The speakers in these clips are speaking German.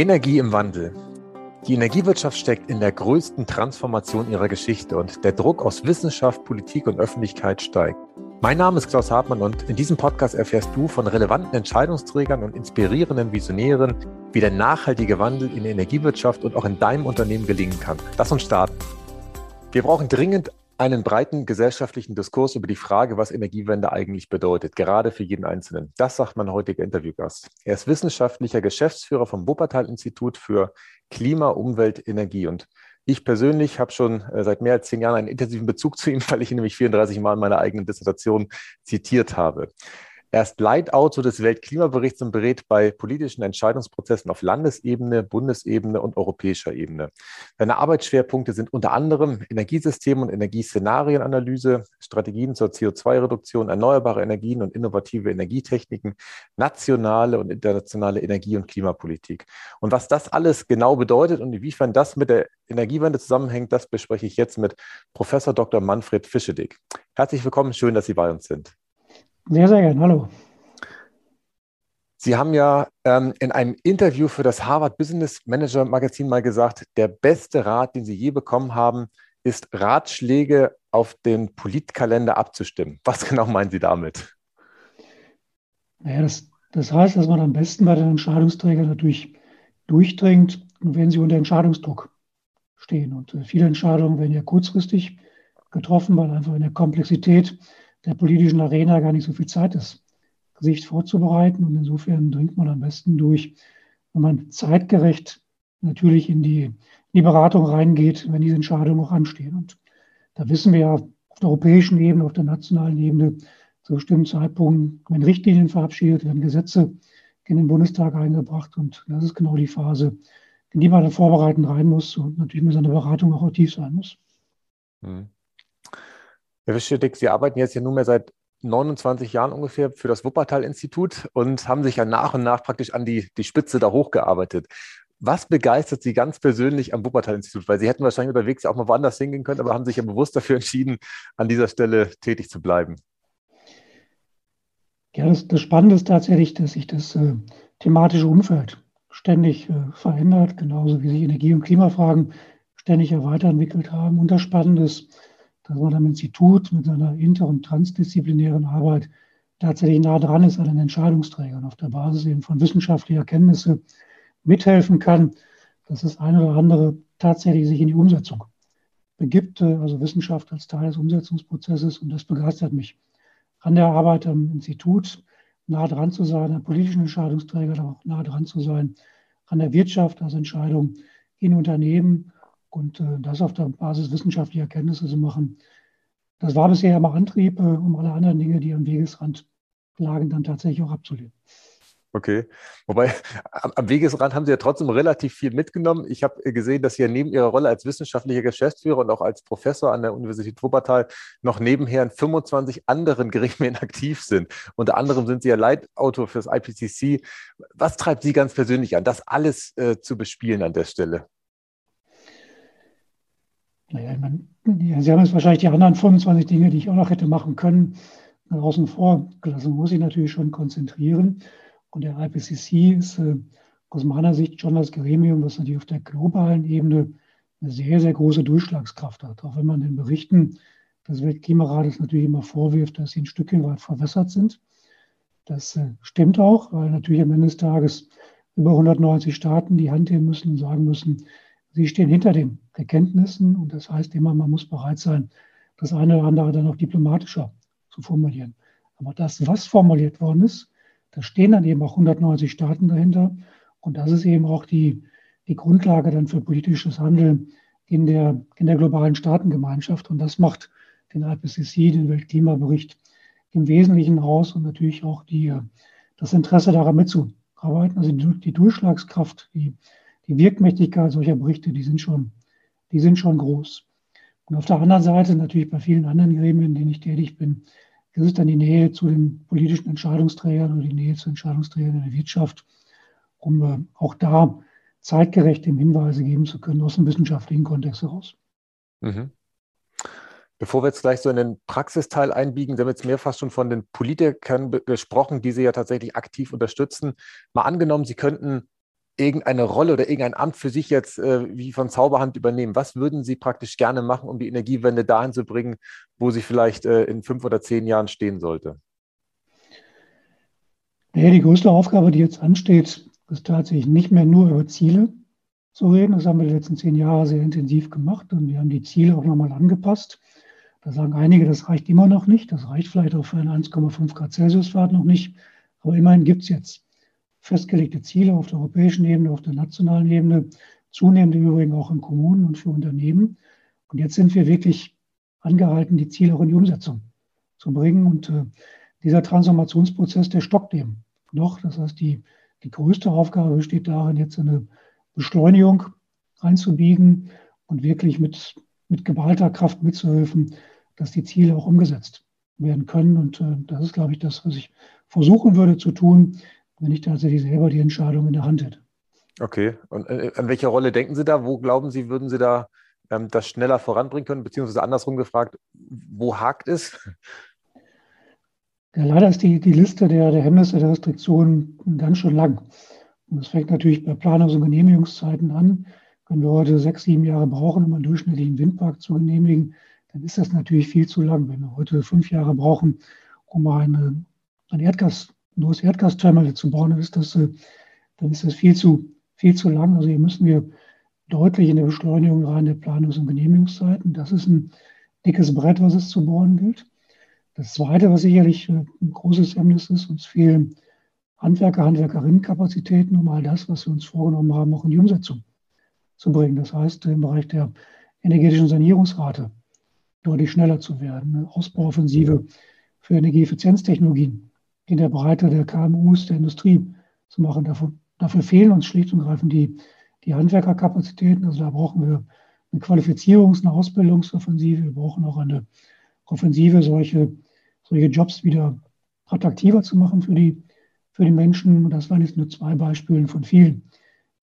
Energie im Wandel. Die Energiewirtschaft steckt in der größten Transformation ihrer Geschichte und der Druck aus Wissenschaft, Politik und Öffentlichkeit steigt. Mein Name ist Klaus Hartmann und in diesem Podcast erfährst du von relevanten Entscheidungsträgern und inspirierenden Visionären, wie der nachhaltige Wandel in der Energiewirtschaft und auch in deinem Unternehmen gelingen kann. Lass uns starten. Wir brauchen dringend einen breiten gesellschaftlichen Diskurs über die Frage, was Energiewende eigentlich bedeutet, gerade für jeden Einzelnen. Das sagt mein heutiger Interviewgast. Er ist wissenschaftlicher Geschäftsführer vom Wuppertal-Institut für Klima, Umwelt, Energie. Und ich persönlich habe schon äh, seit mehr als zehn Jahren einen intensiven Bezug zu ihm, weil ich ihn nämlich 34 Mal in meiner eigenen Dissertation zitiert habe. Er ist Leitautor des Weltklimaberichts und berät bei politischen Entscheidungsprozessen auf Landesebene, Bundesebene und europäischer Ebene. Seine Arbeitsschwerpunkte sind unter anderem Energiesystem- und Energieszenarienanalyse, Strategien zur CO2-Reduktion, erneuerbare Energien und innovative Energietechniken, nationale und internationale Energie- und Klimapolitik. Und was das alles genau bedeutet und inwiefern das mit der Energiewende zusammenhängt, das bespreche ich jetzt mit Professor Dr. Manfred Fischedick. Herzlich willkommen, schön, dass Sie bei uns sind. Sehr, sehr gerne. Hallo. Sie haben ja ähm, in einem Interview für das Harvard Business Manager Magazin mal gesagt, der beste Rat, den Sie je bekommen haben, ist Ratschläge auf den Politkalender abzustimmen. Was genau meinen Sie damit? Naja, das, das heißt, dass man am besten bei den Entscheidungsträgern natürlich durchdringt, wenn sie unter Entscheidungsdruck stehen. Und äh, viele Entscheidungen werden ja kurzfristig getroffen, weil einfach in der Komplexität der politischen Arena gar nicht so viel Zeit ist, sich vorzubereiten. Und insofern dringt man am besten durch, wenn man zeitgerecht natürlich in die, in die Beratung reingeht, wenn diese Entscheidungen auch anstehen. Und da wissen wir ja auf der europäischen Ebene, auf der nationalen Ebene, zu bestimmten Zeitpunkten wenn Richtlinien verabschiedet, werden Gesetze in den Bundestag eingebracht. Und das ist genau die Phase, in die man dann vorbereiten rein muss und natürlich mit seiner Beratung auch aktiv sein muss. Hm. Herr Wischedick, Sie arbeiten jetzt ja nunmehr seit 29 Jahren ungefähr für das Wuppertal-Institut und haben sich ja nach und nach praktisch an die, die Spitze da hochgearbeitet. Was begeistert Sie ganz persönlich am Wuppertal-Institut? Weil Sie hätten wahrscheinlich unterwegs auch mal woanders hingehen können, aber haben sich ja bewusst dafür entschieden, an dieser Stelle tätig zu bleiben. Ja, das, das Spannende ist tatsächlich, dass sich das äh, thematische Umfeld ständig äh, verändert, genauso wie sich Energie- und Klimafragen ständig weiterentwickelt haben. Und das Spannende ist, dass man am Institut mit seiner inter- und transdisziplinären Arbeit tatsächlich nah dran ist an den Entscheidungsträgern, auf der Basis eben von wissenschaftlicher Kenntnisse mithelfen kann, dass das eine oder andere tatsächlich sich in die Umsetzung begibt, äh, also Wissenschaft als Teil des Umsetzungsprozesses. Und das begeistert mich, an der Arbeit am Institut nah dran zu sein, an politischen Entscheidungsträgern auch nah dran zu sein, an der Wirtschaft als Entscheidung in Unternehmen und äh, das auf der Basis wissenschaftlicher Erkenntnisse zu machen, das war bisher immer Antrieb, äh, um alle anderen Dinge, die am Wegesrand lagen, dann tatsächlich auch abzulehnen. Okay. Wobei am Wegesrand haben Sie ja trotzdem relativ viel mitgenommen. Ich habe gesehen, dass Sie ja neben Ihrer Rolle als wissenschaftlicher Geschäftsführer und auch als Professor an der Universität Wuppertal noch nebenher in 25 anderen Gremien aktiv sind. Unter anderem sind Sie ja Leitautor fürs IPCC. Was treibt Sie ganz persönlich an, das alles äh, zu bespielen an der Stelle? Naja, ich meine, Sie haben jetzt wahrscheinlich die anderen 25 Dinge, die ich auch noch hätte machen können, außen vor gelassen. Muss ich natürlich schon konzentrieren. Und der IPCC ist äh, aus meiner Sicht schon das Gremium, was natürlich auf der globalen Ebene eine sehr, sehr große Durchschlagskraft hat. Auch wenn man den Berichten des Weltklimarates natürlich immer vorwirft, dass sie ein Stückchen weit verwässert sind. Das äh, stimmt auch, weil natürlich am Ende des Tages über 190 Staaten die Hand heben müssen und sagen müssen, Sie stehen hinter den Erkenntnissen und das heißt immer, man muss bereit sein, das eine oder andere dann auch diplomatischer zu formulieren. Aber das, was formuliert worden ist, da stehen dann eben auch 190 Staaten dahinter und das ist eben auch die, die Grundlage dann für politisches Handeln in der, in der globalen Staatengemeinschaft und das macht den IPCC, den Weltklimabericht im Wesentlichen aus und natürlich auch die, das Interesse daran mitzuarbeiten, also die, die Durchschlagskraft, die die Wirkmächtigkeit solcher Berichte, die sind schon, die sind schon groß. Und auf der anderen Seite, natürlich bei vielen anderen Gremien, in denen ich tätig bin, ist es dann die Nähe zu den politischen Entscheidungsträgern oder die Nähe zu Entscheidungsträgern in der Wirtschaft, um äh, auch da zeitgerecht dem Hinweise geben zu können aus dem wissenschaftlichen Kontext heraus. Mhm. Bevor wir jetzt gleich so in den Praxisteil einbiegen, Sie haben jetzt mehrfach schon von den Politikern gesprochen, die Sie ja tatsächlich aktiv unterstützen. Mal angenommen, Sie könnten irgendeine Rolle oder irgendein Amt für sich jetzt äh, wie von Zauberhand übernehmen? Was würden Sie praktisch gerne machen, um die Energiewende dahin zu bringen, wo sie vielleicht äh, in fünf oder zehn Jahren stehen sollte? Naja, die größte Aufgabe, die jetzt ansteht, ist tatsächlich nicht mehr nur über Ziele zu reden. Das haben wir die letzten zehn Jahre sehr intensiv gemacht und wir haben die Ziele auch nochmal angepasst. Da sagen einige, das reicht immer noch nicht. Das reicht vielleicht auch für einen 1,5 Grad Celsius-Fahrt noch nicht. Aber immerhin gibt es jetzt festgelegte Ziele auf der europäischen Ebene, auf der nationalen Ebene, zunehmend im Übrigen auch in Kommunen und für Unternehmen. Und jetzt sind wir wirklich angehalten, die Ziele auch in die Umsetzung zu bringen. Und äh, dieser Transformationsprozess, der stockt eben noch. Das heißt, die, die größte Aufgabe besteht darin, jetzt eine Beschleunigung reinzubiegen und wirklich mit, mit geballter Kraft mitzuhelfen, dass die Ziele auch umgesetzt werden können. Und äh, das ist, glaube ich, das, was ich versuchen würde zu tun, wenn ich tatsächlich selber die Entscheidung in der Hand hätte. Okay. Und äh, an welche Rolle denken Sie da? Wo glauben Sie, würden Sie da ähm, das schneller voranbringen können? Beziehungsweise andersrum gefragt, wo hakt es? Ja, leider ist die, die Liste der, der Hemmnisse der Restriktionen ganz schön lang. Und das fängt natürlich bei Planungs- und Genehmigungszeiten an. Wenn wir heute sechs, sieben Jahre brauchen, um einen durchschnittlichen Windpark zu genehmigen, dann ist das natürlich viel zu lang. Wenn wir heute fünf Jahre brauchen, um eine, ein Erdgas, neues Erdgasterminal zu bauen, dann ist das, äh, dann ist das viel zu, viel zu lang. Also hier müssen wir deutlich in der Beschleunigung rein der Planungs- und Genehmigungszeiten. Das ist ein dickes Brett, was es zu bohren gilt. Das Zweite, was sicherlich äh, ein großes Hemmnis ist, uns fehlen Handwerker, Handwerkerinnenkapazitäten, um all das, was wir uns vorgenommen haben, auch in die Umsetzung zu bringen. Das heißt, im Bereich der energetischen Sanierungsrate deutlich schneller zu werden, eine Ausbauoffensive für Energieeffizienztechnologien in der Breite der KMUs, der Industrie zu machen. Dafür, dafür fehlen uns schlicht und greifend die, die Handwerkerkapazitäten. Also da brauchen wir eine Qualifizierungs-, eine Ausbildungsoffensive. Wir brauchen auch eine Offensive, solche, solche Jobs wieder attraktiver zu machen für die, für die Menschen. Das waren jetzt nur zwei Beispiele von vielen,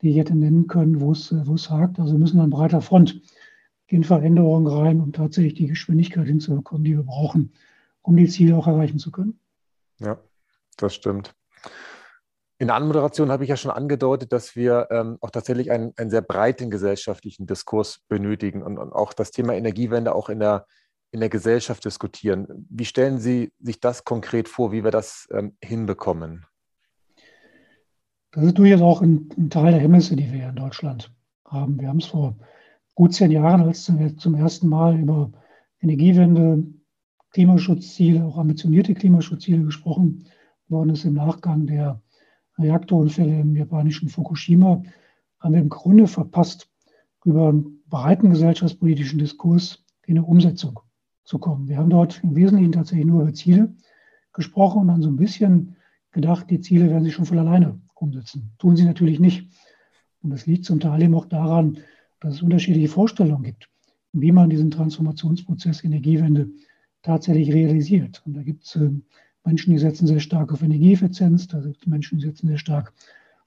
die ich hätte nennen können, wo es, wo es hakt. Also wir müssen an breiter Front in Veränderungen rein, um tatsächlich die Geschwindigkeit hinzubekommen, die wir brauchen, um die Ziele auch erreichen zu können. Ja, das stimmt. In der Anmoderation habe ich ja schon angedeutet, dass wir ähm, auch tatsächlich einen, einen sehr breiten gesellschaftlichen Diskurs benötigen und, und auch das Thema Energiewende auch in der in der Gesellschaft diskutieren. Wie stellen Sie sich das konkret vor, wie wir das ähm, hinbekommen? Das ist durchaus auch ein, ein, Teil der Hemmnisse, die wir in Deutschland haben. Wir haben es vor gut zehn Jahren, als wir zum ersten Mal über Energiewende, Klimaschutzziele, auch ambitionierte Klimaschutzziele gesprochen worden ist im Nachgang der Reaktorunfälle im japanischen Fukushima, haben wir im Grunde verpasst, über einen breiten gesellschaftspolitischen Diskurs in eine Umsetzung zu kommen. Wir haben dort im Wesentlichen tatsächlich nur über Ziele gesprochen und dann so ein bisschen gedacht, die Ziele werden sich schon von alleine umsetzen. Tun sie natürlich nicht. Und das liegt zum Teil eben auch daran, dass es unterschiedliche Vorstellungen gibt, wie man diesen Transformationsprozess Energiewende tatsächlich realisiert. Und da gibt es äh, Menschen, die setzen sehr stark auf Energieeffizienz, da gibt es Menschen, die setzen sehr stark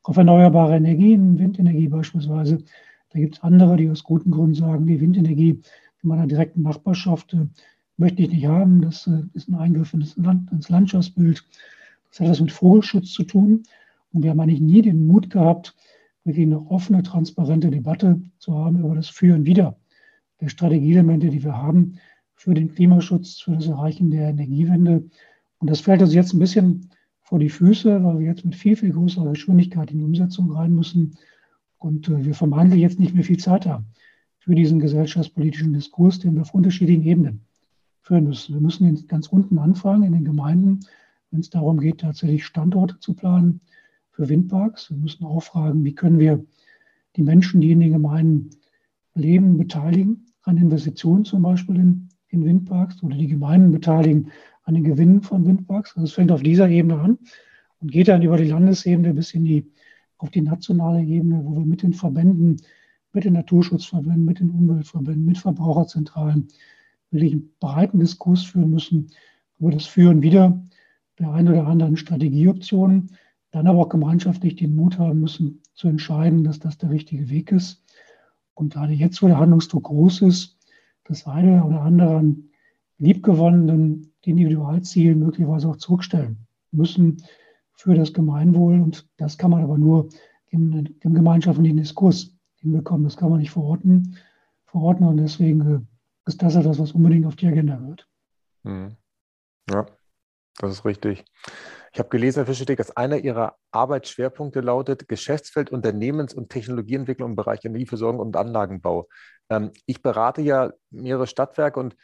auf erneuerbare Energien, Windenergie beispielsweise. Da gibt es andere, die aus guten Gründen sagen, die Windenergie in meiner direkten Nachbarschaft äh, möchte ich nicht haben. Das äh, ist ein Eingriff ins, Land, ins Landschaftsbild. Das hat was mit Vogelschutz zu tun. Und wir haben eigentlich nie den Mut gehabt, wirklich eine offene, transparente Debatte zu haben über das Für und Wider der Strategieelemente, die wir haben für den Klimaschutz, für das Erreichen der Energiewende. Und das fällt uns jetzt ein bisschen vor die Füße, weil wir jetzt mit viel, viel größerer Geschwindigkeit in die Umsetzung rein müssen und äh, wir vermeintlich jetzt nicht mehr viel Zeit haben für diesen gesellschaftspolitischen Diskurs, den wir auf unterschiedlichen Ebenen führen müssen. Wir müssen ganz unten anfangen in den Gemeinden, wenn es darum geht, tatsächlich Standorte zu planen für Windparks. Wir müssen auch fragen, wie können wir die Menschen, die in den Gemeinden leben, beteiligen an Investitionen zum Beispiel in, in Windparks oder die Gemeinden beteiligen an den Gewinnen von Windparks. Also es fängt auf dieser Ebene an und geht dann über die Landesebene bis in die, auf die nationale Ebene, wo wir mit den Verbänden mit den Naturschutzverbänden, mit den Umweltverbänden, mit Verbraucherzentralen wirklich einen breiten Diskurs führen müssen über das Führen wieder der einen oder anderen Strategieoptionen, dann aber auch gemeinschaftlich den Mut haben müssen, zu entscheiden, dass das der richtige Weg ist. Und gerade jetzt, wo der Handlungsdruck groß ist, das eine oder andere an liebgewonnenen Individualzielen möglicherweise auch zurückstellen müssen für das Gemeinwohl. Und das kann man aber nur im, im gemeinschaftlichen Diskurs hinbekommen. Das kann man nicht verorten, verordnen und deswegen äh, ist das etwas, was unbedingt auf die Agenda gehört. Mhm. Ja, das ist richtig. Ich habe gelesen, Herr Fischetick, dass einer Ihrer Arbeitsschwerpunkte lautet Geschäftsfeld Unternehmens- und Technologieentwicklung im Bereich Energieversorgung und Anlagenbau. Ähm, ich berate ja mehrere Stadtwerke und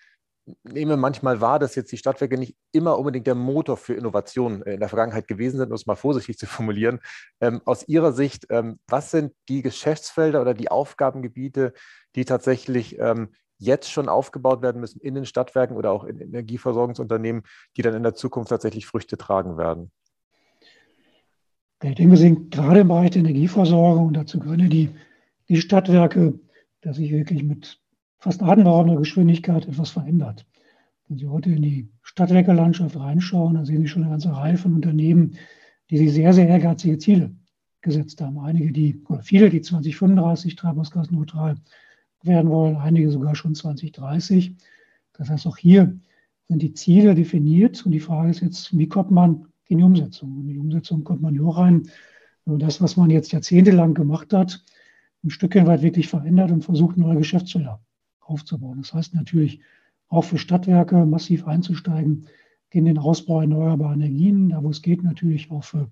nehme manchmal wahr, dass jetzt die Stadtwerke nicht immer unbedingt der Motor für Innovationen in der Vergangenheit gewesen sind, um es mal vorsichtig zu formulieren. Ähm, aus Ihrer Sicht, ähm, was sind die Geschäftsfelder oder die Aufgabengebiete, die tatsächlich ähm, jetzt schon aufgebaut werden müssen in den Stadtwerken oder auch in Energieversorgungsunternehmen, die dann in der Zukunft tatsächlich Früchte tragen werden? Ich denke, wir sind gerade im Bereich der Energieversorgung und dazu gehören die, die Stadtwerke, dass sich wirklich mit fast atemberaubender Geschwindigkeit etwas verändert. Wenn Sie heute in die Stadtwerkelandschaft reinschauen, dann sehen Sie schon eine ganze Reihe von Unternehmen, die sich sehr, sehr ehrgeizige Ziele gesetzt haben. Einige, die, oder viele, die 2035 treibhausgasneutral werden wollen, einige sogar schon 2030. Das heißt, auch hier sind die Ziele definiert und die Frage ist jetzt, wie kommt man in die Umsetzung? Und in die Umsetzung kommt man nur rein, wenn das, was man jetzt jahrzehntelang gemacht hat, ein Stückchen weit wirklich verändert und versucht, neue Geschäftsfelder aufzubauen. Das heißt natürlich auch für Stadtwerke massiv einzusteigen in den Ausbau erneuerbarer Energien, da wo es geht, natürlich auch für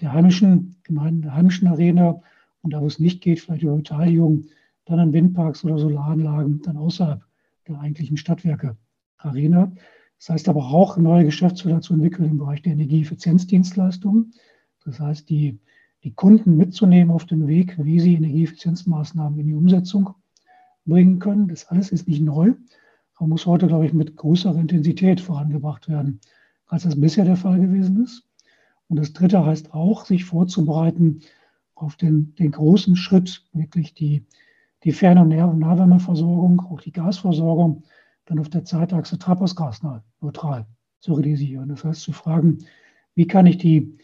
der heimischen Gemeinden, der heimischen Arena und da wo es nicht geht, vielleicht über Beteiligung dann an Windparks oder Solaranlagen dann außerhalb der eigentlichen Stadtwerke Arena. Das heißt aber auch, neue Geschäftsfelder zu entwickeln im Bereich der Energieeffizienzdienstleistungen. Das heißt, die, die Kunden mitzunehmen auf dem Weg, wie sie Energieeffizienzmaßnahmen in die Umsetzung bringen können. Das alles ist nicht neu, aber muss heute, glaube ich, mit größerer Intensität vorangebracht werden, als das bisher der Fall gewesen ist. Und das Dritte heißt auch, sich vorzubereiten auf den, den großen Schritt, wirklich die die Fern- und Nahwärmeversorgung, auch die Gasversorgung, dann auf der Zeitachse treibhausgasneutral zu realisieren. Das heißt, zu fragen, wie kann ich die,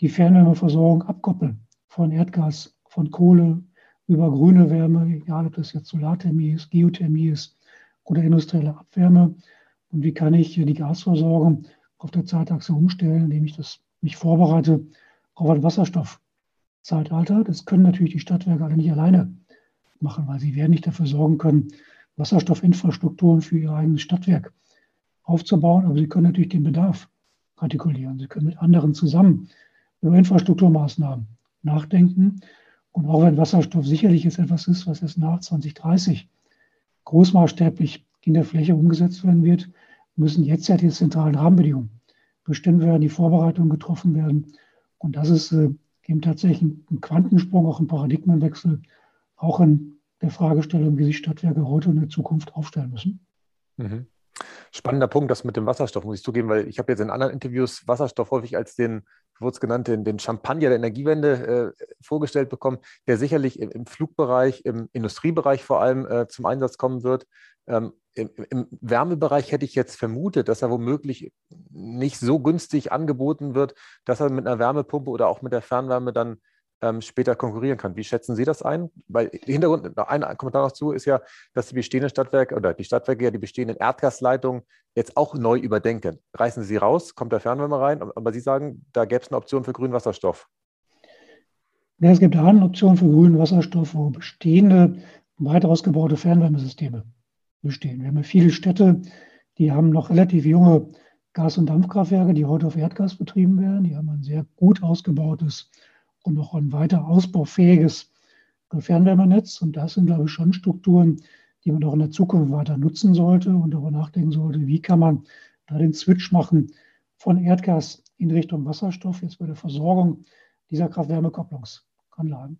die Fernwärmeversorgung abkoppeln von Erdgas, von Kohle über grüne Wärme, egal ob das jetzt Solarthermie ist, Geothermie ist oder industrielle Abwärme. Und wie kann ich die Gasversorgung auf der Zeitachse umstellen, indem ich das mich vorbereite auf ein Wasserstoffzeitalter. Das können natürlich die Stadtwerke alle nicht alleine machen, weil sie werden nicht dafür sorgen können, Wasserstoffinfrastrukturen für ihr eigenes Stadtwerk aufzubauen. Aber sie können natürlich den Bedarf artikulieren. Sie können mit anderen zusammen über Infrastrukturmaßnahmen nachdenken. Und auch wenn Wasserstoff sicherlich jetzt etwas ist, was erst nach 2030 großmaßstäblich in der Fläche umgesetzt werden wird, müssen jetzt ja die zentralen Rahmenbedingungen bestimmt werden, die Vorbereitungen getroffen werden. Und das ist äh, eben tatsächlich ein Quantensprung, auch ein Paradigmenwechsel, auch in der Fragestellung, wie sich Stadtwerke heute und in Zukunft aufstellen müssen. Mhm. Spannender Punkt, das mit dem Wasserstoff, muss ich zugeben, weil ich habe jetzt in anderen Interviews Wasserstoff häufig als den, wurde es genannt, den, den Champagner der Energiewende äh, vorgestellt bekommen, der sicherlich im, im, Flugbereich, im Industriebereich vor allem äh, zum Einsatz kommen wird. Ähm, im, im, Wärmebereich hätte ich jetzt vermutet, dass er womöglich nicht so günstig angeboten wird, dass er mit einer Wärmepumpe oder auch mit der Fernwärme dann ähm, später konkurrieren kann. Wie schätzen Sie das ein? Weil Hintergrund, ein Kommentar noch zu ist ja, dass die bestehenden Stadtwerke oder die Stadtwerke ja die bestehenden Erdgasleitungen jetzt auch neu überdenken. Reißen Sie raus, kommt der Fernwärme rein, aber Sie sagen, da gäbe es eine Option für grünen Wasserstoff. Ja, es gibt eine Option für grünen Wasserstoff, wo bestehende, weit ausgebaute Fernwärmesysteme bestehen. Wir haben ja viele Städte, die haben noch relativ junge Gas- und Dampfkraftwerke, die heute auf Erdgas betrieben werden. Die haben ein sehr gut ausgebautes und noch ein weiter ausbaufähiges Fernwärmenetz. Und das sind, glaube ich, schon Strukturen, die man auch in der Zukunft weiter nutzen sollte und darüber nachdenken sollte, wie kann man da den Switch machen von Erdgas in Richtung Wasserstoff, jetzt bei der Versorgung dieser Kraft-Wärme-Kopplungsanlagen.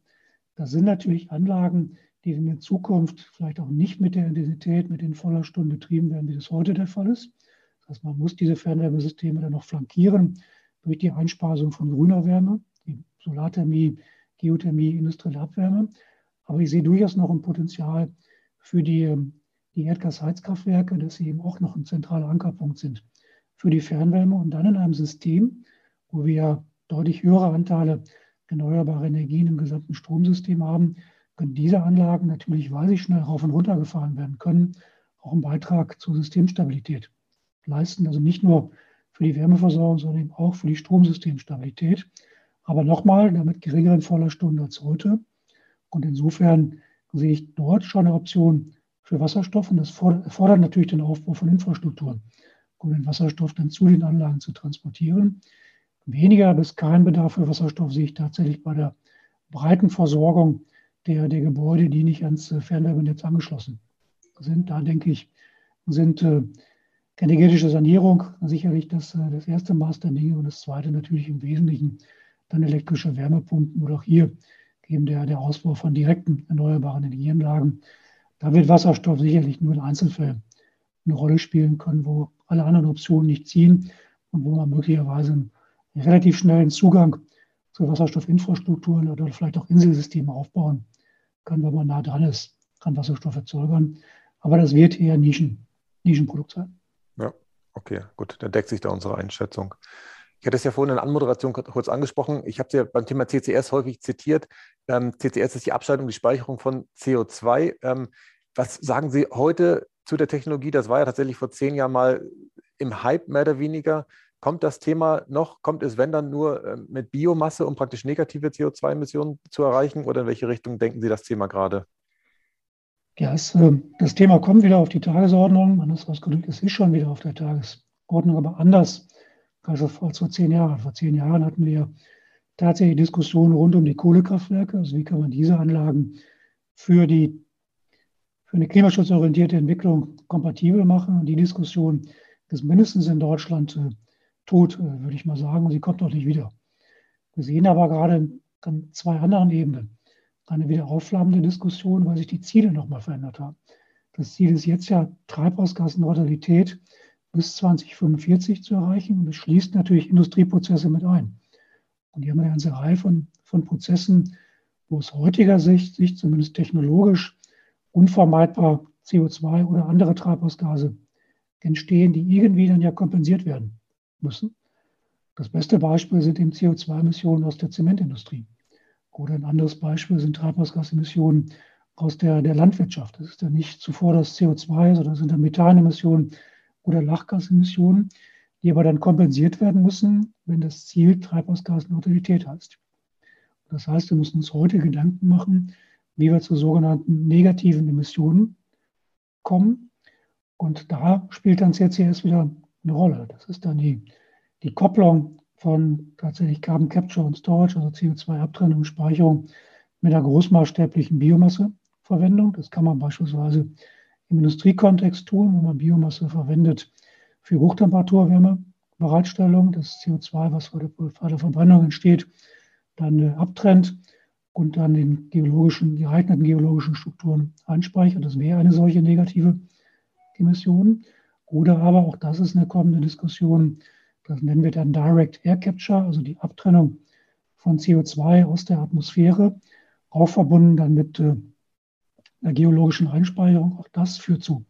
Das sind natürlich Anlagen, die in der Zukunft vielleicht auch nicht mit der Intensität, mit den Vollerstunden betrieben werden, wie das heute der Fall ist. Das heißt, man muss diese Fernwärmesysteme dann noch flankieren durch die Einspeisung von grüner Wärme Solarthermie, Geothermie, industrielle Abwärme. Aber ich sehe durchaus noch ein Potenzial für die, die Erdgasheizkraftwerke, dass sie eben auch noch ein zentraler Ankerpunkt sind für die Fernwärme und dann in einem System, wo wir deutlich höhere Anteile erneuerbarer Energien im gesamten Stromsystem haben, können diese Anlagen natürlich, weil sie schnell rauf und runter gefahren werden können, auch einen Beitrag zur Systemstabilität leisten. Also nicht nur für die Wärmeversorgung, sondern eben auch für die Stromsystemstabilität. Aber nochmal, damit geringeren Vollerstunden als heute. Und insofern sehe ich dort schon eine Option für Wasserstoff. Und das fordert natürlich den Aufbau von Infrastrukturen, um den Wasserstoff dann zu den Anlagen zu transportieren. Weniger bis kein Bedarf für Wasserstoff sehe ich tatsächlich bei der breiten Versorgung der, der Gebäude, die nicht ans äh, Fernwärmenetz angeschlossen sind. Da denke ich, sind äh, energetische Sanierung sicherlich das, äh, das erste Maß der Dinge und das zweite natürlich im Wesentlichen dann elektrische Wärmepumpen oder auch hier eben der, der Ausbau von direkten erneuerbaren Energieanlagen. Da wird Wasserstoff sicherlich nur in Einzelfällen eine Rolle spielen können, wo alle anderen Optionen nicht ziehen und wo man möglicherweise einen relativ schnellen Zugang zu Wasserstoffinfrastrukturen oder vielleicht auch Inselsysteme aufbauen kann, wenn man nah dran ist, kann Wasserstoff erzeugen. Aber das wird eher Nischen, Nischenprodukt sein. Ja, okay, gut, dann deckt sich da unsere Einschätzung. Ich hatte es ja vorhin in der Anmoderation kurz angesprochen. Ich habe es ja beim Thema CCS häufig zitiert. Ähm, CCS ist die Abschaltung, die Speicherung von CO2. Ähm, was sagen Sie heute zu der Technologie? Das war ja tatsächlich vor zehn Jahren mal im Hype mehr oder weniger. Kommt das Thema noch? Kommt es, wenn dann nur äh, mit Biomasse, um praktisch negative CO2-Emissionen zu erreichen? Oder in welche Richtung denken Sie das Thema gerade? Ja, es, äh, das Thema kommt wieder auf die Tagesordnung. Anders ausgedrückt, es ist schon wieder auf der Tagesordnung, aber anders als vor zehn Jahren. Vor zehn Jahren hatten wir tatsächlich Diskussionen rund um die Kohlekraftwerke. Also wie kann man diese Anlagen für, die, für eine klimaschutzorientierte Entwicklung kompatibel machen? Und die Diskussion ist mindestens in Deutschland äh, tot, äh, würde ich mal sagen. Und sie kommt auch nicht wieder. Wir sehen aber gerade an zwei anderen Ebenen eine wieder aufflammende Diskussion, weil sich die Ziele nochmal verändert haben. Das Ziel ist jetzt ja Treibhausgasneutralität bis 2045 zu erreichen. Und das schließt natürlich Industrieprozesse mit ein. Und hier haben wir eine ganze Reihe von, von Prozessen, wo aus heutiger Sicht, sich zumindest technologisch, unvermeidbar CO2 oder andere Treibhausgase entstehen, die irgendwie dann ja kompensiert werden müssen. Das beste Beispiel sind eben CO2-Emissionen aus der Zementindustrie. Oder ein anderes Beispiel sind Treibhausgasemissionen aus der, der Landwirtschaft. Das ist ja nicht zuvor das CO2, sondern sind dann Methanemissionen oder Lachgasemissionen, die aber dann kompensiert werden müssen, wenn das Ziel Treibhausgasneutralität heißt. Das heißt, wir müssen uns heute Gedanken machen, wie wir zu sogenannten negativen Emissionen kommen. Und da spielt dann CCS wieder eine Rolle. Das ist dann die, die Kopplung von tatsächlich Carbon Capture und Storage, also CO2-Abtrennung und Speicherung mit einer großmaßstäblichen Biomasseverwendung. Das kann man beispielsweise im Industriekontext tun, wenn man Biomasse verwendet für Hochtemperaturwärmebereitstellung, das CO2, was bei der Verbrennung entsteht, dann äh, abtrennt und dann den geologischen, geeigneten geologischen Strukturen einspeichert. Das wäre eine solche negative Emission. Oder aber auch das ist eine kommende Diskussion. Das nennen wir dann Direct Air Capture, also die Abtrennung von CO2 aus der Atmosphäre, auch verbunden dann mit äh, einer geologischen Einspeicherung. Auch das führt zu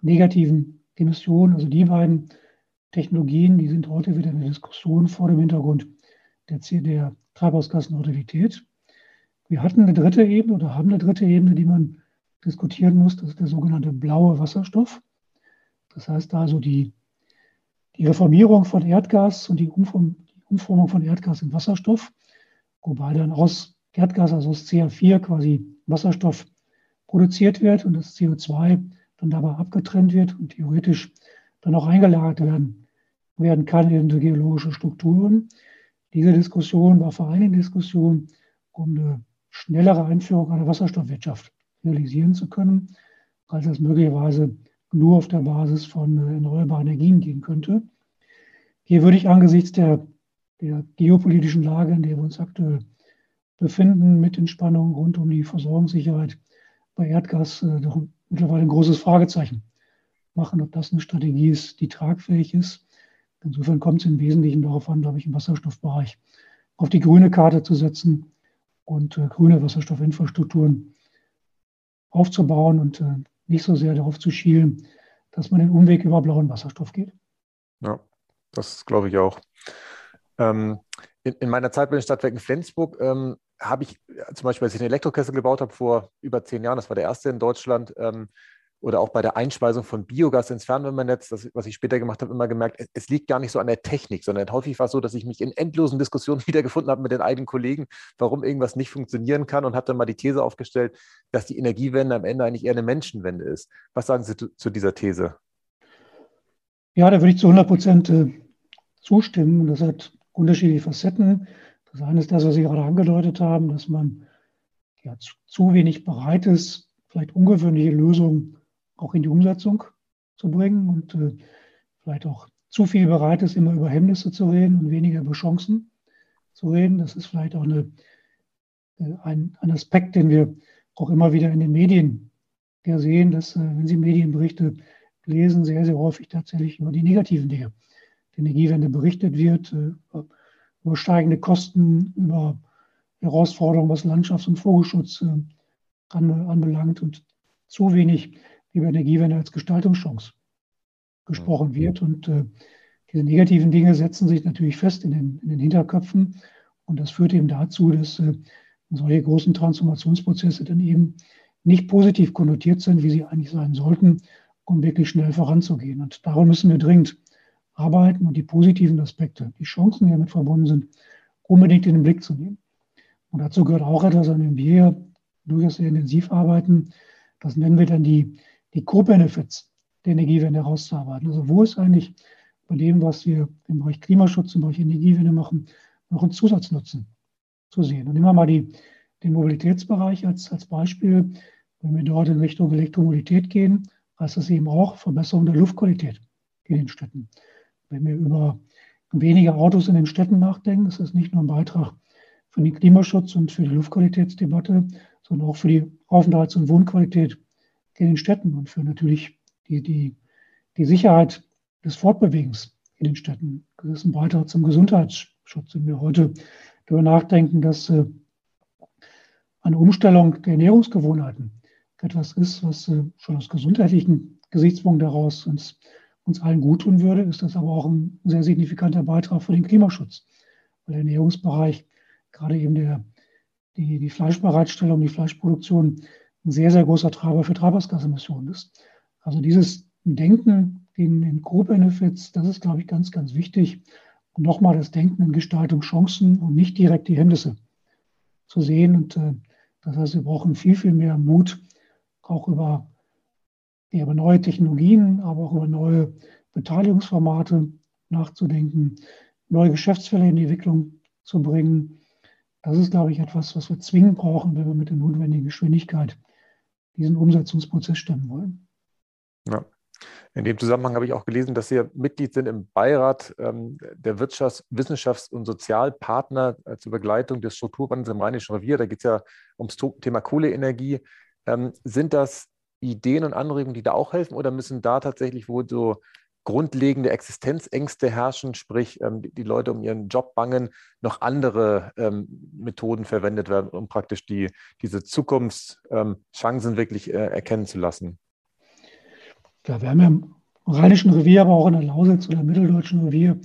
negativen Emissionen. Also die beiden Technologien, die sind heute wieder in der Diskussion vor dem Hintergrund der, der Treibhausgasneutralität. Wir hatten eine dritte Ebene oder haben eine dritte Ebene, die man diskutieren muss. Das ist der sogenannte blaue Wasserstoff. Das heißt also die, die Reformierung von Erdgas und die, Umform, die Umformung von Erdgas in Wasserstoff, wobei dann aus Erdgas, also aus CH4 quasi Wasserstoff produziert wird und das CO2 dann dabei abgetrennt wird und theoretisch dann auch eingelagert werden, werden kann in geologische Strukturen. Diese Diskussion war vor allem Diskussion, um eine schnellere Einführung einer Wasserstoffwirtschaft realisieren zu können, als es möglicherweise nur auf der Basis von erneuerbaren Energien gehen könnte. Hier würde ich angesichts der, der geopolitischen Lage, in der wir uns aktuell befinden, mit den Spannungen rund um die Versorgungssicherheit bei Erdgas äh, doch mittlerweile ein großes Fragezeichen machen, ob das eine Strategie ist, die tragfähig ist. Insofern kommt es im Wesentlichen darauf an, glaube ich, im Wasserstoffbereich auf die grüne Karte zu setzen und äh, grüne Wasserstoffinfrastrukturen aufzubauen und äh, nicht so sehr darauf zu schielen, dass man den Umweg über blauen Wasserstoff geht. Ja, das glaube ich auch. Ähm, in, in, meiner Zeit bei den Stadtwerken Flensburg ähm, habe ich zum Beispiel, als ich einen Elektrokessel gebaut habe vor über zehn Jahren, das war der erste in Deutschland, ähm, oder auch bei der Einspeisung von Biogas ins Fernwärmenetz, das, was ich später gemacht habe, immer gemerkt, es, es liegt gar nicht so an der Technik, sondern häufig war es so, dass ich mich in endlosen Diskussionen wiedergefunden habe mit den eigenen Kollegen, warum irgendwas nicht funktionieren kann und habe dann mal die These aufgestellt, dass die Energiewende am Ende eigentlich eher eine Menschenwende ist. Was sagen Sie zu, zu dieser These? Ja, da würde ich zu 100 Prozent äh, zustimmen. Das hat unterschiedliche Facetten. Das eine ist das, was Sie gerade angedeutet haben, dass man ja, zu, zu wenig bereit ist, vielleicht ungewöhnliche Lösungen auch in die Umsetzung zu bringen und äh, vielleicht auch zu viel bereit ist, immer über Hemmnisse zu reden und weniger über Chancen zu reden. Das ist vielleicht auch eine, äh, ein, ein Aspekt, den wir auch immer wieder in den Medien ja sehen, dass, äh, wenn Sie Medienberichte lesen, sehr, sehr häufig tatsächlich über die negativen Dinge der Energiewende berichtet wird, äh, über steigende Kosten, über Herausforderungen, was Landschafts- und Vogelschutz äh, anbelangt und zu wenig über Energiewende als Gestaltungschance gesprochen wird. Und äh, diese negativen Dinge setzen sich natürlich fest in den, in den Hinterköpfen. Und das führt eben dazu, dass äh, solche großen Transformationsprozesse dann eben nicht positiv konnotiert sind, wie sie eigentlich sein sollten, um wirklich schnell voranzugehen. Und darum müssen wir dringend arbeiten und die positiven Aspekte, die Chancen, die damit verbunden sind, unbedingt in den Blick zu nehmen. Und dazu gehört auch etwas, an dem wir durchaus sehr intensiv arbeiten. Das nennen wir dann die, die Co-Benefits der Energiewende herauszuarbeiten. Also wo ist eigentlich bei dem, was wir im Bereich Klimaschutz, im Bereich Energiewende machen, noch einen Zusatznutzen zu sehen. Und nehmen wir mal die, den Mobilitätsbereich als, als Beispiel. Wenn wir dort in Richtung Elektromobilität gehen, heißt das eben auch Verbesserung der Luftqualität in den Städten. Wenn wir über weniger Autos in den Städten nachdenken, ist das nicht nur ein Beitrag für den Klimaschutz und für die Luftqualitätsdebatte, sondern auch für die Aufenthalts- und Wohnqualität in den Städten und für natürlich die, die, die Sicherheit des Fortbewegens in den Städten. Das ist ein Beitrag zum Gesundheitsschutz. Wenn wir heute darüber nachdenken, dass äh, eine Umstellung der Ernährungsgewohnheiten etwas ist, was äh, schon aus gesundheitlichen Gesichtspunkten heraus uns, uns allen gut tun würde, ist das aber auch ein sehr signifikanter Beitrag für den Klimaschutz. Weil der Ernährungsbereich, gerade eben der, die, die Fleischbereitstellung, die Fleischproduktion, ein sehr, sehr großer Treiber für Treibhausgasemissionen ist. Also dieses Denken in, in Co-Benefits, das ist, glaube ich, ganz, ganz wichtig. Und nochmal das Denken in Gestaltungschancen und nicht direkt die Hemmnisse zu sehen. Und äh, das heißt, wir brauchen viel, viel mehr Mut, auch über, ja, über neue Technologien, aber auch über neue Beteiligungsformate nachzudenken, neue Geschäftsfälle in die Entwicklung zu bringen. Das ist, glaube ich, etwas, was wir zwingend brauchen, wenn wir mit der notwendigen Geschwindigkeit diesen Umsetzungsprozess stemmen wollen. Ja. In dem Zusammenhang habe ich auch gelesen, dass Sie Mitglied sind im Beirat ähm, der Wirtschafts-, Wissenschafts- und Sozialpartner äh, zur Begleitung des Strukturwandels im Rheinischen Revier. Da geht es ja ums Thema Kohleenergie. Ähm, sind das Ideen und Anregungen, die da auch helfen oder müssen da tatsächlich, wo so grundlegende Existenzängste herrschen, sprich ähm, die, Leute um ihren Job bangen, noch andere ähm, Methoden verwendet werden, um praktisch die, diese Zukunftschancen ähm, wirklich äh, erkennen zu lassen? Ja, wir haben ja im Rheinischen Revier, aber auch in der Lausitz oder im Mitteldeutschen Revier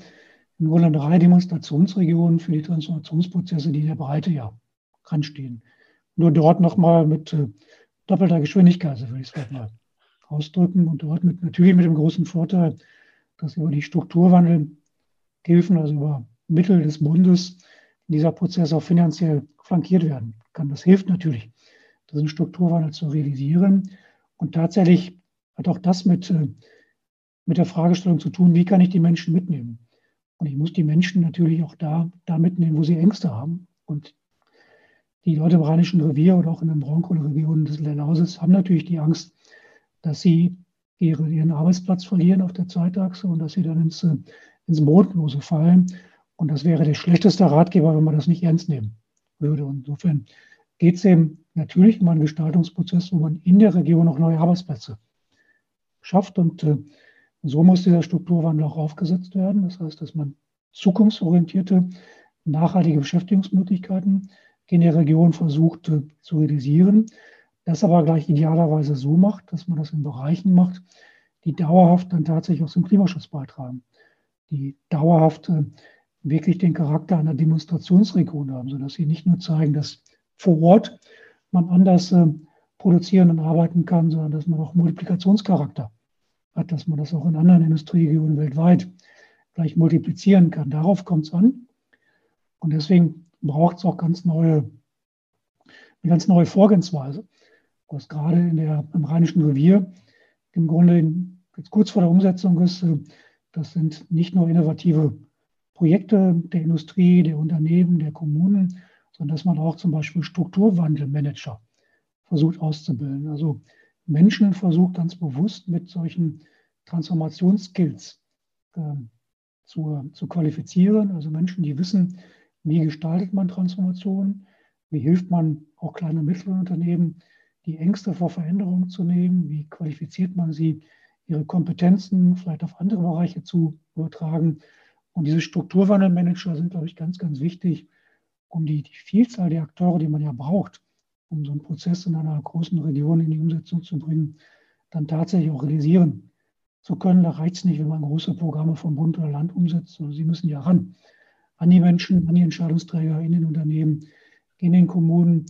im Grunde drei Demonstrationsregionen für die Transformationsprozesse, die in der Breite ja anstehen. Nur dort nochmal mit äh, doppelter Geschwindigkeit, so würde ich es mal ausdrücken. Und dort mit, natürlich mit dem großen Vorteil, dass über die Strukturwandelhilfen, also über Mittel des Bundes, dieser Prozess auch finanziell flankiert werden kann. Das hilft natürlich, diesen Strukturwandel zu realisieren. Und tatsächlich hat auch das mit, äh, mit der Fragestellung zu tun, wie kann ich die Menschen mitnehmen? Und ich muss die Menschen natürlich auch da, da mitnehmen, wo sie Ängste haben. Und die Leute im Rheinischen Revier oder auch in den Braunkohleregionen des Lausitz haben natürlich die Angst, dass sie ihre, ihren Arbeitsplatz verlieren auf der Zeitachse und dass sie dann ins, äh, ins Bodenlose fallen. Und das wäre der schlechteste Ratgeber, wenn man das nicht ernst nehmen würde. Und insofern geht es eben natürlich um einen Gestaltungsprozess, wo man in der Region auch neue Arbeitsplätze schafft. Und äh, so muss dieser Strukturwandel auch aufgesetzt werden. Das heißt, dass man zukunftsorientierte, nachhaltige Beschäftigungsmöglichkeiten in der Region versucht äh, zu realisieren das aber gleich idealerweise so macht, dass man das in Bereichen macht, die dauerhaft dann tatsächlich auch zum Klimaschutz beitragen, die dauerhaft äh, wirklich den Charakter einer Demonstrationsregion haben, sodass sie nicht nur zeigen, dass vor Ort man anders äh, produzieren und arbeiten kann, sondern dass man auch Multiplikationscharakter hat, dass man das auch in anderen Industrieregionen weltweit gleich multiplizieren kann. Darauf kommt es an. Und deswegen braucht es auch ganz neue, eine ganz neue Vorgehensweise. Was gerade in der, im Rheinischen Revier im Grunde in, jetzt kurz vor der Umsetzung ist, äh, das sind nicht nur innovative Projekte der Industrie, der Unternehmen, der Kommunen, sondern dass man auch zum Beispiel Strukturwandelmanager versucht auszubilden. Also Menschen versucht ganz bewusst mit solchen Transformationsskills äh, zu, zu qualifizieren. Also Menschen, die wissen, wie gestaltet man Transformation, wie hilft man auch kleinen und mittleren Unternehmen, die Ängste vor Veränderungen zu nehmen, wie qualifiziert man sie, ihre Kompetenzen vielleicht auf andere Bereiche zu übertragen. Und diese Strukturwandelmanager sind, glaube ich, ganz, ganz wichtig, um die, die Vielzahl der Akteure, die man ja braucht, um so einen Prozess in einer großen Region in die Umsetzung zu bringen, dann tatsächlich auch realisieren zu können. Da reicht es nicht, wenn man große Programme vom Bund oder Land umsetzt, sondern sie müssen ja ran an die Menschen, an die Entscheidungsträger in den Unternehmen, in den Kommunen.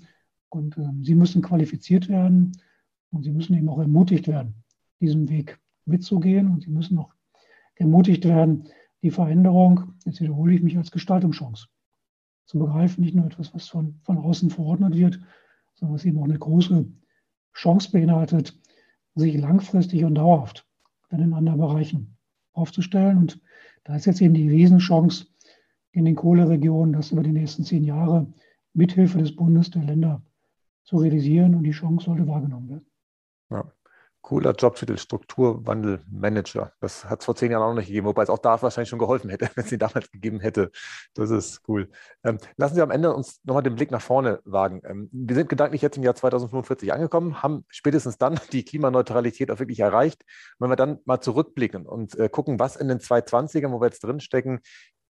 Und äh, sie müssen qualifiziert werden und sie müssen eben auch ermutigt werden, diesen Weg mitzugehen. Und sie müssen auch ermutigt werden, die Veränderung, jetzt wiederhole ich mich, als Gestaltungschance zu begreifen. Nicht nur etwas, was von, von außen verordnet wird, sondern was eben auch eine große Chance beinhaltet, sich langfristig und dauerhaft dann in anderen Bereichen aufzustellen. Und da ist jetzt eben die Riesenchance in den Kohleregionen, das über die nächsten zehn Jahre mithilfe des Bundes der Länder zu realisieren und die Chance sollte wahrgenommen werden. Ja. Cooler Jobtitel, Strukturwandelmanager. Das hat es vor zehn Jahren auch noch nicht gegeben, wobei es auch da wahrscheinlich schon geholfen hätte, wenn es ihn damals gegeben hätte. Das ist cool. Ähm, lassen Sie am Ende uns nochmal den Blick nach vorne wagen. Ähm, wir sind gedanklich jetzt im Jahr 2045 angekommen, haben spätestens dann die Klimaneutralität auch wirklich erreicht. wenn wir dann mal zurückblicken und äh, gucken, was in den 2020ern, wo wir jetzt drinstecken,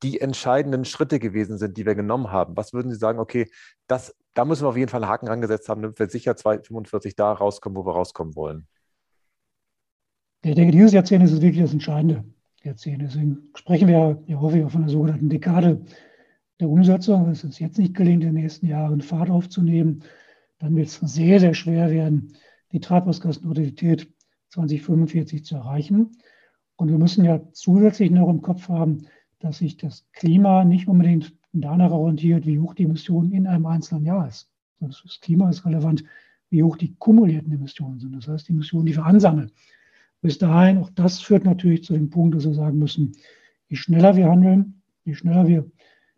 die entscheidenden Schritte gewesen sind, die wir genommen haben? Was würden Sie sagen, okay, das, da müssen wir auf jeden Fall einen Haken rangesetzt haben, damit wir sicher 2045 da rauskommen, wo wir rauskommen wollen? Ich denke, dieses Jahrzehnt ist wirklich das entscheidende Jahrzehnt. Deswegen sprechen wir ja häufig von der sogenannten Dekade der Umsetzung. Wenn es uns jetzt nicht gelingt, in den nächsten Jahren Fahrt aufzunehmen, dann wird es sehr, sehr schwer werden, die Treibhausgasneutralität 2045 zu erreichen. Und wir müssen ja zusätzlich noch im Kopf haben, dass sich das Klima nicht unbedingt danach orientiert, wie hoch die Emissionen in einem einzelnen Jahr ist. Das Klima ist relevant, wie hoch die kumulierten Emissionen sind. Das heißt, die Emissionen, die wir ansammeln. Bis dahin, auch das führt natürlich zu dem Punkt, dass wir sagen müssen, je schneller wir handeln, je schneller wir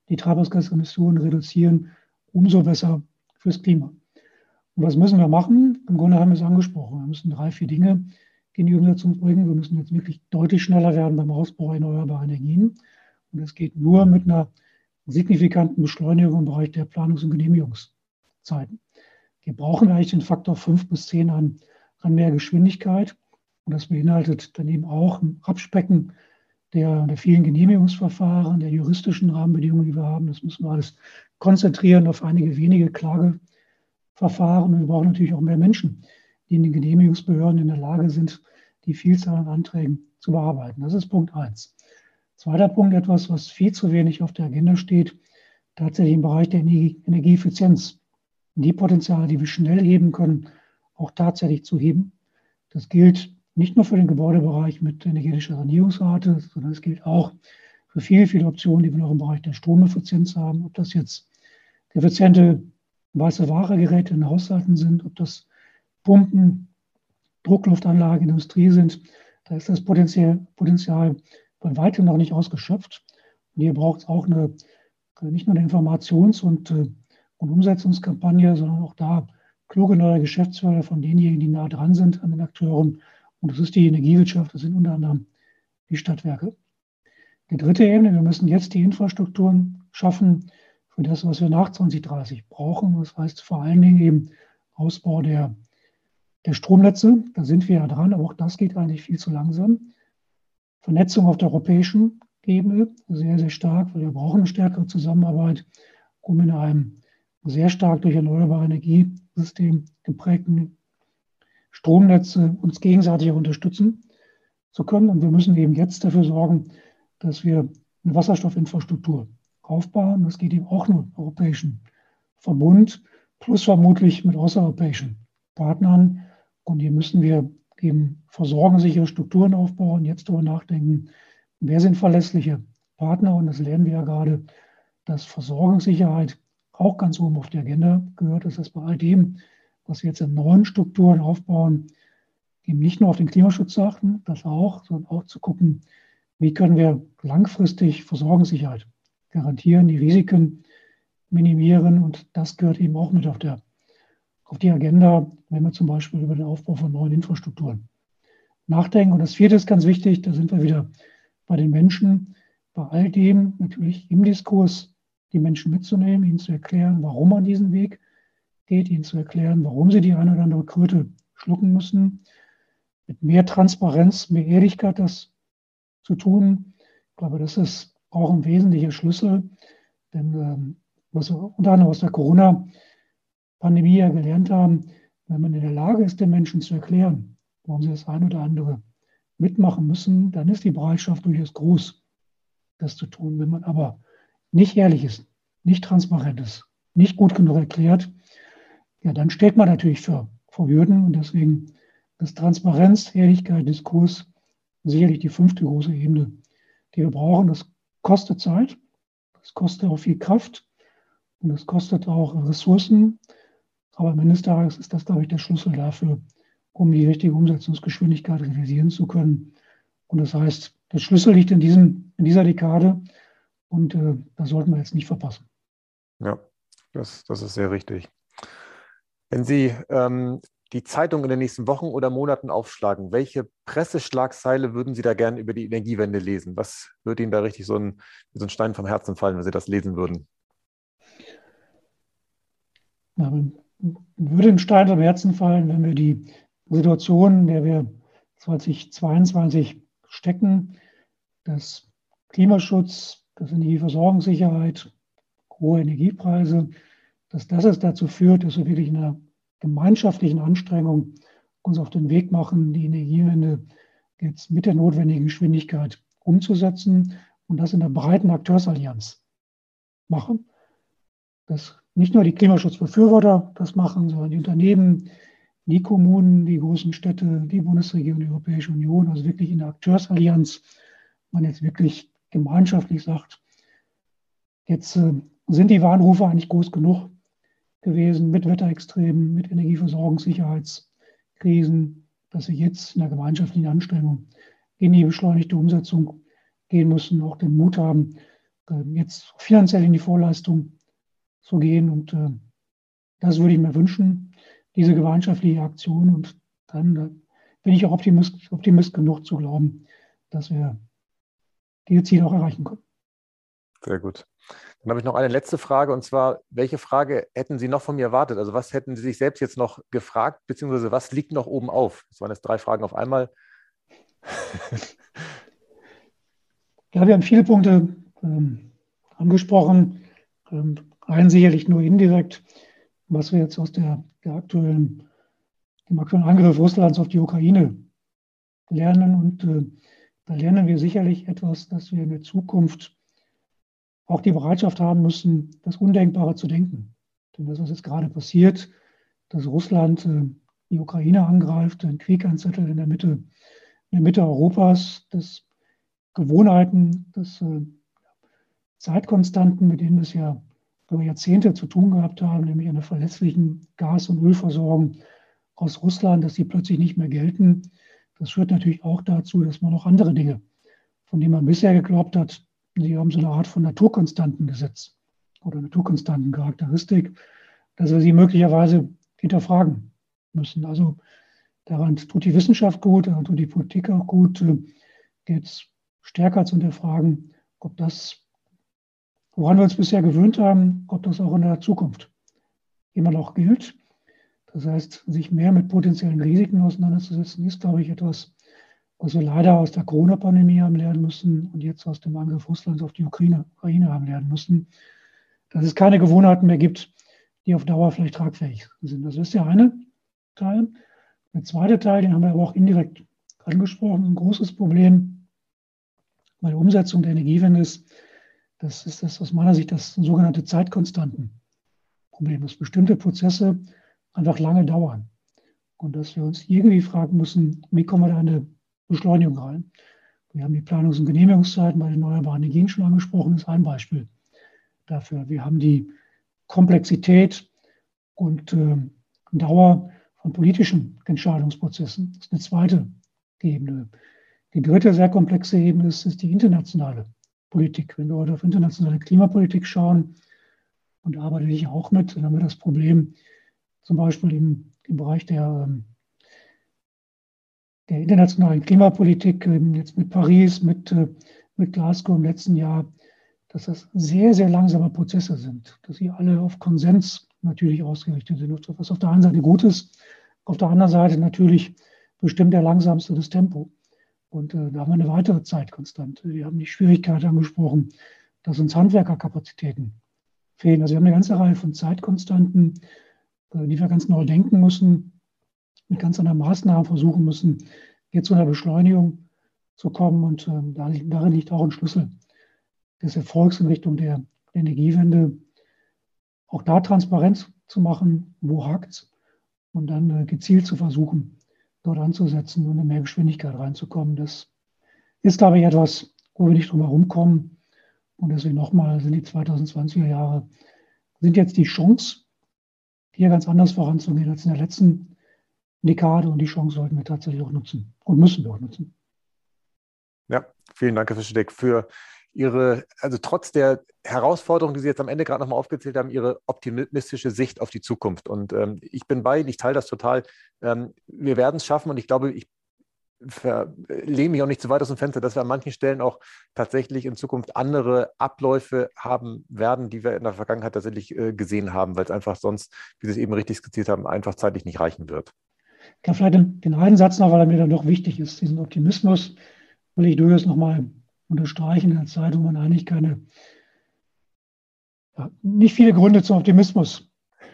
die Treibhausgasemissionen reduzieren, umso besser fürs Klima. Und was müssen wir machen? Im Grunde haben wir es angesprochen. Wir müssen drei, vier Dinge in die Umsetzung bringen. Wir müssen jetzt wirklich deutlich schneller werden beim Ausbau erneuerbarer Energien. Und es geht nur mit einer signifikanten Beschleunigung im Bereich der Planungs- und Genehmigungszeiten. Wir brauchen eigentlich den Faktor 5 bis 10 an, an mehr Geschwindigkeit. Und das beinhaltet dann eben auch ein Abspecken der, der vielen Genehmigungsverfahren, der juristischen Rahmenbedingungen, die wir haben. Das müssen wir alles konzentrieren auf einige wenige Klageverfahren. Und wir brauchen natürlich auch mehr Menschen, die in den Genehmigungsbehörden in der Lage sind, die Vielzahl an Anträgen zu bearbeiten. Das ist Punkt eins. Zweiter Punkt, etwas, was viel zu wenig auf der Agenda steht, tatsächlich im Bereich der Energie Energieeffizienz. Die Potenziale, die wir schnell heben können, auch tatsächlich zu heben. Das gilt nicht nur für den Gebäudebereich mit energetischer Sanierungsrate, sondern es gilt auch für viele, viele Optionen, die wir noch im Bereich der Stromeffizienz haben. Ob das jetzt effiziente weiße Ware-Geräte in Haushalten sind, ob das Pumpen, Druckluftanlagen, Industrie sind, da ist das Potenzial, Potenzial bei weitem noch nicht ausgeschöpft. Und hier braucht es auch eine, nicht nur eine Informations- und, äh, und Umsetzungskampagne, sondern auch da kluge neue Geschäftsfelder von denjenigen, die nah dran sind an den Akteuren. Und das ist die Energiewirtschaft, das sind unter anderem die Stadtwerke. Die dritte Ebene, wir müssen jetzt die Infrastrukturen schaffen für das, was wir nach 2030 brauchen. Das heißt vor allen Dingen eben Ausbau der, der Stromnetze. Da sind wir ja dran, aber auch das geht eigentlich viel zu langsam. Vernetzung auf der europäischen Ebene sehr, sehr stark, weil wir brauchen eine stärkere Zusammenarbeit, um in einem sehr stark durch erneuerbare Energiesystem geprägten Stromnetze uns gegenseitig unterstützen zu können. Und wir müssen eben jetzt dafür sorgen, dass wir eine Wasserstoffinfrastruktur aufbauen. Das geht eben auch nur im europäischen Verbund, plus vermutlich mit außereuropäischen Partnern. Und hier müssen wir eben versorgensichere Strukturen aufbauen, jetzt darüber nachdenken, wer sind verlässliche Partner. Und das lernen wir ja gerade, dass Versorgungssicherheit auch ganz oben auf die Agenda gehört. Das heißt, bei all dem, was wir jetzt in neuen Strukturen aufbauen, eben nicht nur auf den Klimaschutz zu achten, das auch, sondern auch zu gucken, wie können wir langfristig Versorgungssicherheit garantieren, die Risiken minimieren. Und das gehört eben auch mit auf, der, auf die Agenda, wenn wir zum Beispiel über den Aufbau von neuen Infrastrukturen nachdenken. Und das vierte ist ganz wichtig, da sind wir wieder bei den Menschen, bei all dem natürlich im Diskurs die Menschen mitzunehmen, ihnen zu erklären, warum man diesen Weg geht, ihnen zu erklären, warum sie die eine oder andere Kröte schlucken müssen, mit mehr Transparenz, mehr Ehrlichkeit das zu tun. Ich glaube, das ist auch ein wesentlicher Schlüssel, denn ähm, was wir unter anderem aus der Corona-Pandemie ja gelernt haben, wenn man in der Lage ist, den Menschen zu erklären, warum sie das eine oder andere mitmachen müssen, dann ist die Bereitschaft durchaus groß, das zu tun. Wenn man aber nicht ehrlich ist, nicht transparent ist, nicht gut genug erklärt, ja, dann steht man natürlich für, vor Hürden und deswegen ist Transparenz, Ehrlichkeit, Diskurs sicherlich die fünfte große Ebene, die wir brauchen. Das kostet Zeit, das kostet auch viel Kraft und das kostet auch Ressourcen. Aber am Ende des Tages ist das, glaube ich, der Schlüssel dafür, um die richtige Umsetzungsgeschwindigkeit realisieren zu können. Und das heißt, der Schlüssel liegt in, diesem, in dieser Dekade und äh, das sollten wir jetzt nicht verpassen. Ja, das, das ist sehr richtig. Wenn Sie ähm, die Zeitung in den nächsten Wochen oder Monaten aufschlagen, welche Presseschlagzeile würden Sie da gerne über die Energiewende lesen? Was würde Ihnen da richtig so ein, so ein Stein vom Herzen fallen, wenn Sie das lesen würden? Ja, würde ein Stein vom Herzen fallen, wenn wir die Situation, in der wir 2022 stecken, dass Klimaschutz, das Energieversorgungssicherheit, hohe Energiepreise, dass das es dazu führt, dass wir wirklich in einer gemeinschaftlichen Anstrengung uns auf den Weg machen, die Energiewende jetzt mit der notwendigen Geschwindigkeit umzusetzen und das in einer breiten Akteursallianz machen. Dass nicht nur die Klimaschutzbefürworter das machen, sondern die Unternehmen, die Kommunen, die großen Städte, die Bundesregierung, die Europäische Union, also wirklich in der Akteursallianz, man jetzt wirklich gemeinschaftlich sagt, jetzt äh, sind die Warnrufe eigentlich groß genug gewesen mit Wetterextremen, mit Energieversorgungssicherheitskrisen, dass wir jetzt in der gemeinschaftlichen Anstrengung in die beschleunigte Umsetzung gehen müssen, auch den Mut haben, äh, jetzt finanziell in die Vorleistung zu gehen. Und äh, das würde ich mir wünschen, diese gemeinschaftliche Aktion. Und dann äh, bin ich auch Optimist, Optimist genug zu glauben, dass wir diese Ziele auch erreichen können. Sehr gut. Dann habe ich noch eine letzte Frage und zwar, welche Frage hätten Sie noch von mir erwartet? Also was hätten Sie sich selbst jetzt noch gefragt, beziehungsweise was liegt noch oben auf? Das waren jetzt drei Fragen auf einmal. ja, wir haben viele Punkte ähm, angesprochen. Ähm, einen sicherlich nur indirekt, was wir jetzt aus der, der aktuellen, dem aktuellen Angriff Russlands auf die Ukraine lernen. Und äh, da lernen wir sicherlich etwas, dass wir in der Zukunft auch die Bereitschaft haben müssen, das Undenkbare zu denken. Denn das, was jetzt gerade passiert, dass Russland äh, die Ukraine angreift, einen Krieg anzettelt in der Mitte, in der Mitte Europas, dass Gewohnheiten, dass äh, Zeitkonstanten, mit denen wir ja über Jahrzehnte zu tun gehabt haben, nämlich einer verlässlichen Gas- und Ölversorgung aus Russland, dass die plötzlich nicht mehr gelten. Das führt natürlich auch dazu, dass man auch andere Dinge, von denen man bisher geglaubt hat, Sie haben so eine Art von Naturkonstantengesetz oder Naturkonstantencharakteristik, dass wir sie möglicherweise hinterfragen müssen. Also daran tut die Wissenschaft gut, daran tut die Politik auch gut, jetzt stärker zu hinterfragen, ob das, woran wir uns bisher gewöhnt haben, ob das auch in der Zukunft immer noch gilt. Das heißt, sich mehr mit potenziellen Risiken auseinanderzusetzen, ist, glaube ich, etwas, was wir leider aus der Corona-Pandemie haben lernen müssen und jetzt aus dem Angriff Russlands auf die Ukraine, Ukraine haben lernen müssen, dass es keine Gewohnheiten mehr gibt, die auf Dauer vielleicht tragfähig sind. Das ist der eine Teil. Der zweite Teil, den haben wir aber auch indirekt angesprochen, ein großes Problem bei der Umsetzung der Energiewende ist, das ist das aus meiner Sicht das sogenannte Zeitkonstantenproblem, dass bestimmte Prozesse einfach lange dauern. Und dass wir uns irgendwie fragen müssen, wie kommen wir da eine Beschleunigung rein? Wir haben die Planungs- und Genehmigungszeiten bei den erneuerbaren Energien schon angesprochen, ist ein Beispiel dafür. Wir haben die Komplexität und äh, Dauer von politischen Entscheidungsprozessen. Das ist eine zweite Ebene. Die dritte sehr komplexe Ebene ist, ist die internationale Politik. Wenn wir heute auf internationale Klimapolitik schauen, und da arbeite ich auch mit, dann haben wir das Problem zum Beispiel im, im Bereich der ähm, der internationalen Klimapolitik, jetzt mit Paris, mit, äh, mit Glasgow im letzten Jahr, dass das sehr, sehr langsame Prozesse sind, dass sie alle auf Konsens natürlich ausgerichtet sind, was auf der einen Seite gut ist, auf der anderen Seite natürlich bestimmt der langsamste das Tempo. Und äh, da haben wir eine weitere Zeitkonstante. Wir haben die Schwierigkeit angesprochen, dass uns Handwerkerkapazitäten fehlen. Also wir haben eine ganze Reihe von Zeitkonstanten, äh, die wir ganz neu denken müssen mit ganz anderen Maßnahmen versuchen müssen, hier zu einer Beschleunigung zu kommen. Und äh, darin liegt auch ein Schlüssel des Erfolgs in Richtung der Energiewende, auch da Transparenz zu machen, wo hakt es, und dann äh, gezielt zu versuchen, dort anzusetzen und in mehr Geschwindigkeit reinzukommen. Das ist, glaube ich, etwas, wo wir nicht drum herum kommen. Und deswegen nochmal sind die 2020er Jahre, sind jetzt die Chance, hier ganz anders voranzugehen als in der letzten Dekade und die Chance sollten wir tatsächlich auch nutzen und müssen wir auch nutzen. Ja, vielen Dank, Herr Fischedeck, für Ihre, also trotz der Herausforderungen, die Sie jetzt am Ende gerade nochmal aufgezählt haben, Ihre optimistische Sicht auf die Zukunft. Und ähm, ich bin bei Ihnen, ich teile das total. Ähm, wir werden es schaffen und ich glaube, ich lehne mich auch nicht zu weit aus dem Fenster, dass wir an manchen Stellen auch tatsächlich in Zukunft andere Abläufe haben werden, die wir in der Vergangenheit tatsächlich äh, gesehen haben, weil es einfach sonst, wie Sie es eben richtig skizziert haben, einfach zeitlich nicht reichen wird. Ich kann vielleicht den einen Satz noch, weil er mir dann doch wichtig ist, diesen Optimismus will ich durchaus nochmal unterstreichen in einer Zeit, wo man eigentlich keine, ja, nicht viele Gründe zum Optimismus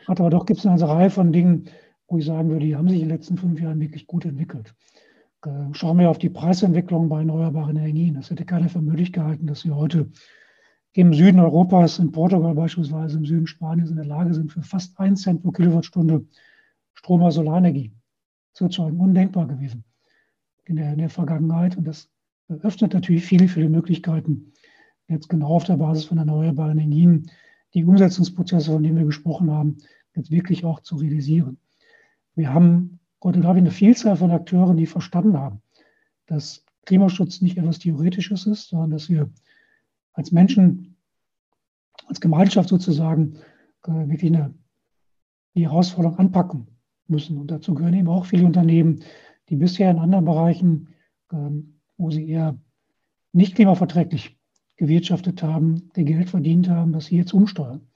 hat, aber doch gibt es eine ganze Reihe von Dingen, wo ich sagen würde, die haben sich in den letzten fünf Jahren wirklich gut entwickelt. Äh, schauen wir auf die Preisentwicklung bei erneuerbaren Energien. Das hätte keiner für möglich gehalten, dass wir heute im Süden Europas, in Portugal beispielsweise, im Süden Spaniens in der Lage sind, für fast einen Cent pro Kilowattstunde Strom aus Solarenergie zu erzeugen. Undenkbar gewesen in der, in der Vergangenheit. Und das eröffnet natürlich viele, viele Möglichkeiten, jetzt genau auf der Basis von erneuerbaren Energien die Umsetzungsprozesse, von denen wir gesprochen haben, jetzt wirklich auch zu realisieren. Wir haben heute, glaube ich, eine Vielzahl von Akteuren, die verstanden haben, dass Klimaschutz nicht etwas Theoretisches ist, sondern dass wir als Menschen, als Gemeinschaft sozusagen äh, wirklich eine, die Herausforderung anpacken müssen. Und dazu gehören eben auch viele Unternehmen, die bisher in anderen Bereichen, ähm, wo sie eher nicht klimaverträglich gewirtschaftet haben, der Geld verdient haben, dass sie jetzt umsteuern.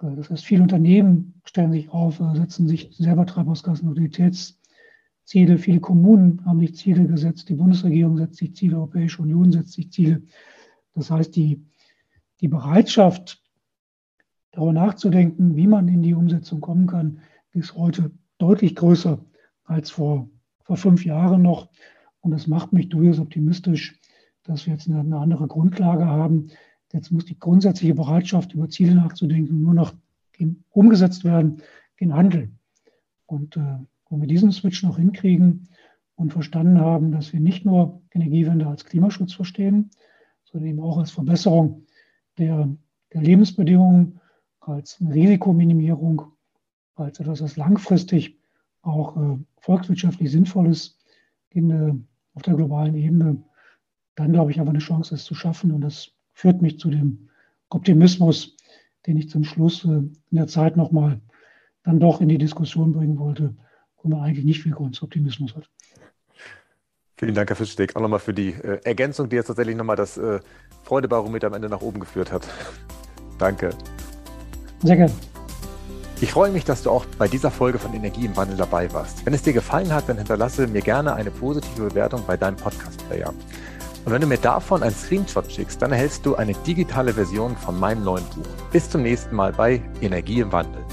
Das heißt, viele Unternehmen stellen sich auf, äh, setzen sich selber Treibhausgasneutralitätsziele. Viele Kommunen haben sich Ziele gesetzt. Die Bundesregierung setzt sich Ziele, die Europäische Union setzt sich Ziele. Das heißt, die, die Bereitschaft, darüber nachzudenken, wie man in die Umsetzung kommen kann, ist heute deutlich größer als vor, vor fünf Jahren noch. Und das macht mich durchaus optimistisch, dass wir jetzt eine, eine andere Grundlage haben. Jetzt muss die grundsätzliche Bereitschaft, über Ziele nachzudenken, nur noch umgesetzt werden in Handeln. Und äh, wenn wir diesen Switch noch hinkriegen und verstanden haben, dass wir nicht nur Energiewende als Klimaschutz verstehen, sondern eben auch als Verbesserung der, der Lebensbedingungen, als Risikominimierung als etwas, was langfristig auch äh, volkswirtschaftlich sinnvoll ist in, äh, auf der globalen Ebene, dann glaube ich, aber eine Chance, es zu schaffen. Und das führt mich zu dem Optimismus, den ich zum Schluss äh, in der Zeit nochmal dann doch in die Diskussion bringen wollte, wo man eigentlich nicht viel Grund zu Optimismus hat. Vielen Dank, Herr Fischsteck, auch nochmal für die äh, Ergänzung, die jetzt tatsächlich nochmal das äh, Freudebarometer am Ende nach oben geführt hat. Danke. Sehr gerne. Ich freue mich, dass du auch bei dieser Folge von Energie im Wandel dabei warst. Wenn es dir gefallen hat, dann hinterlasse mir gerne eine positive Bewertung bei deinem Podcast-Player. Und wenn du mir davon einen Screenshot schickst, dann erhältst du eine digitale Version von meinem neuen Buch. Bis zum nächsten Mal bei Energie im Wandel.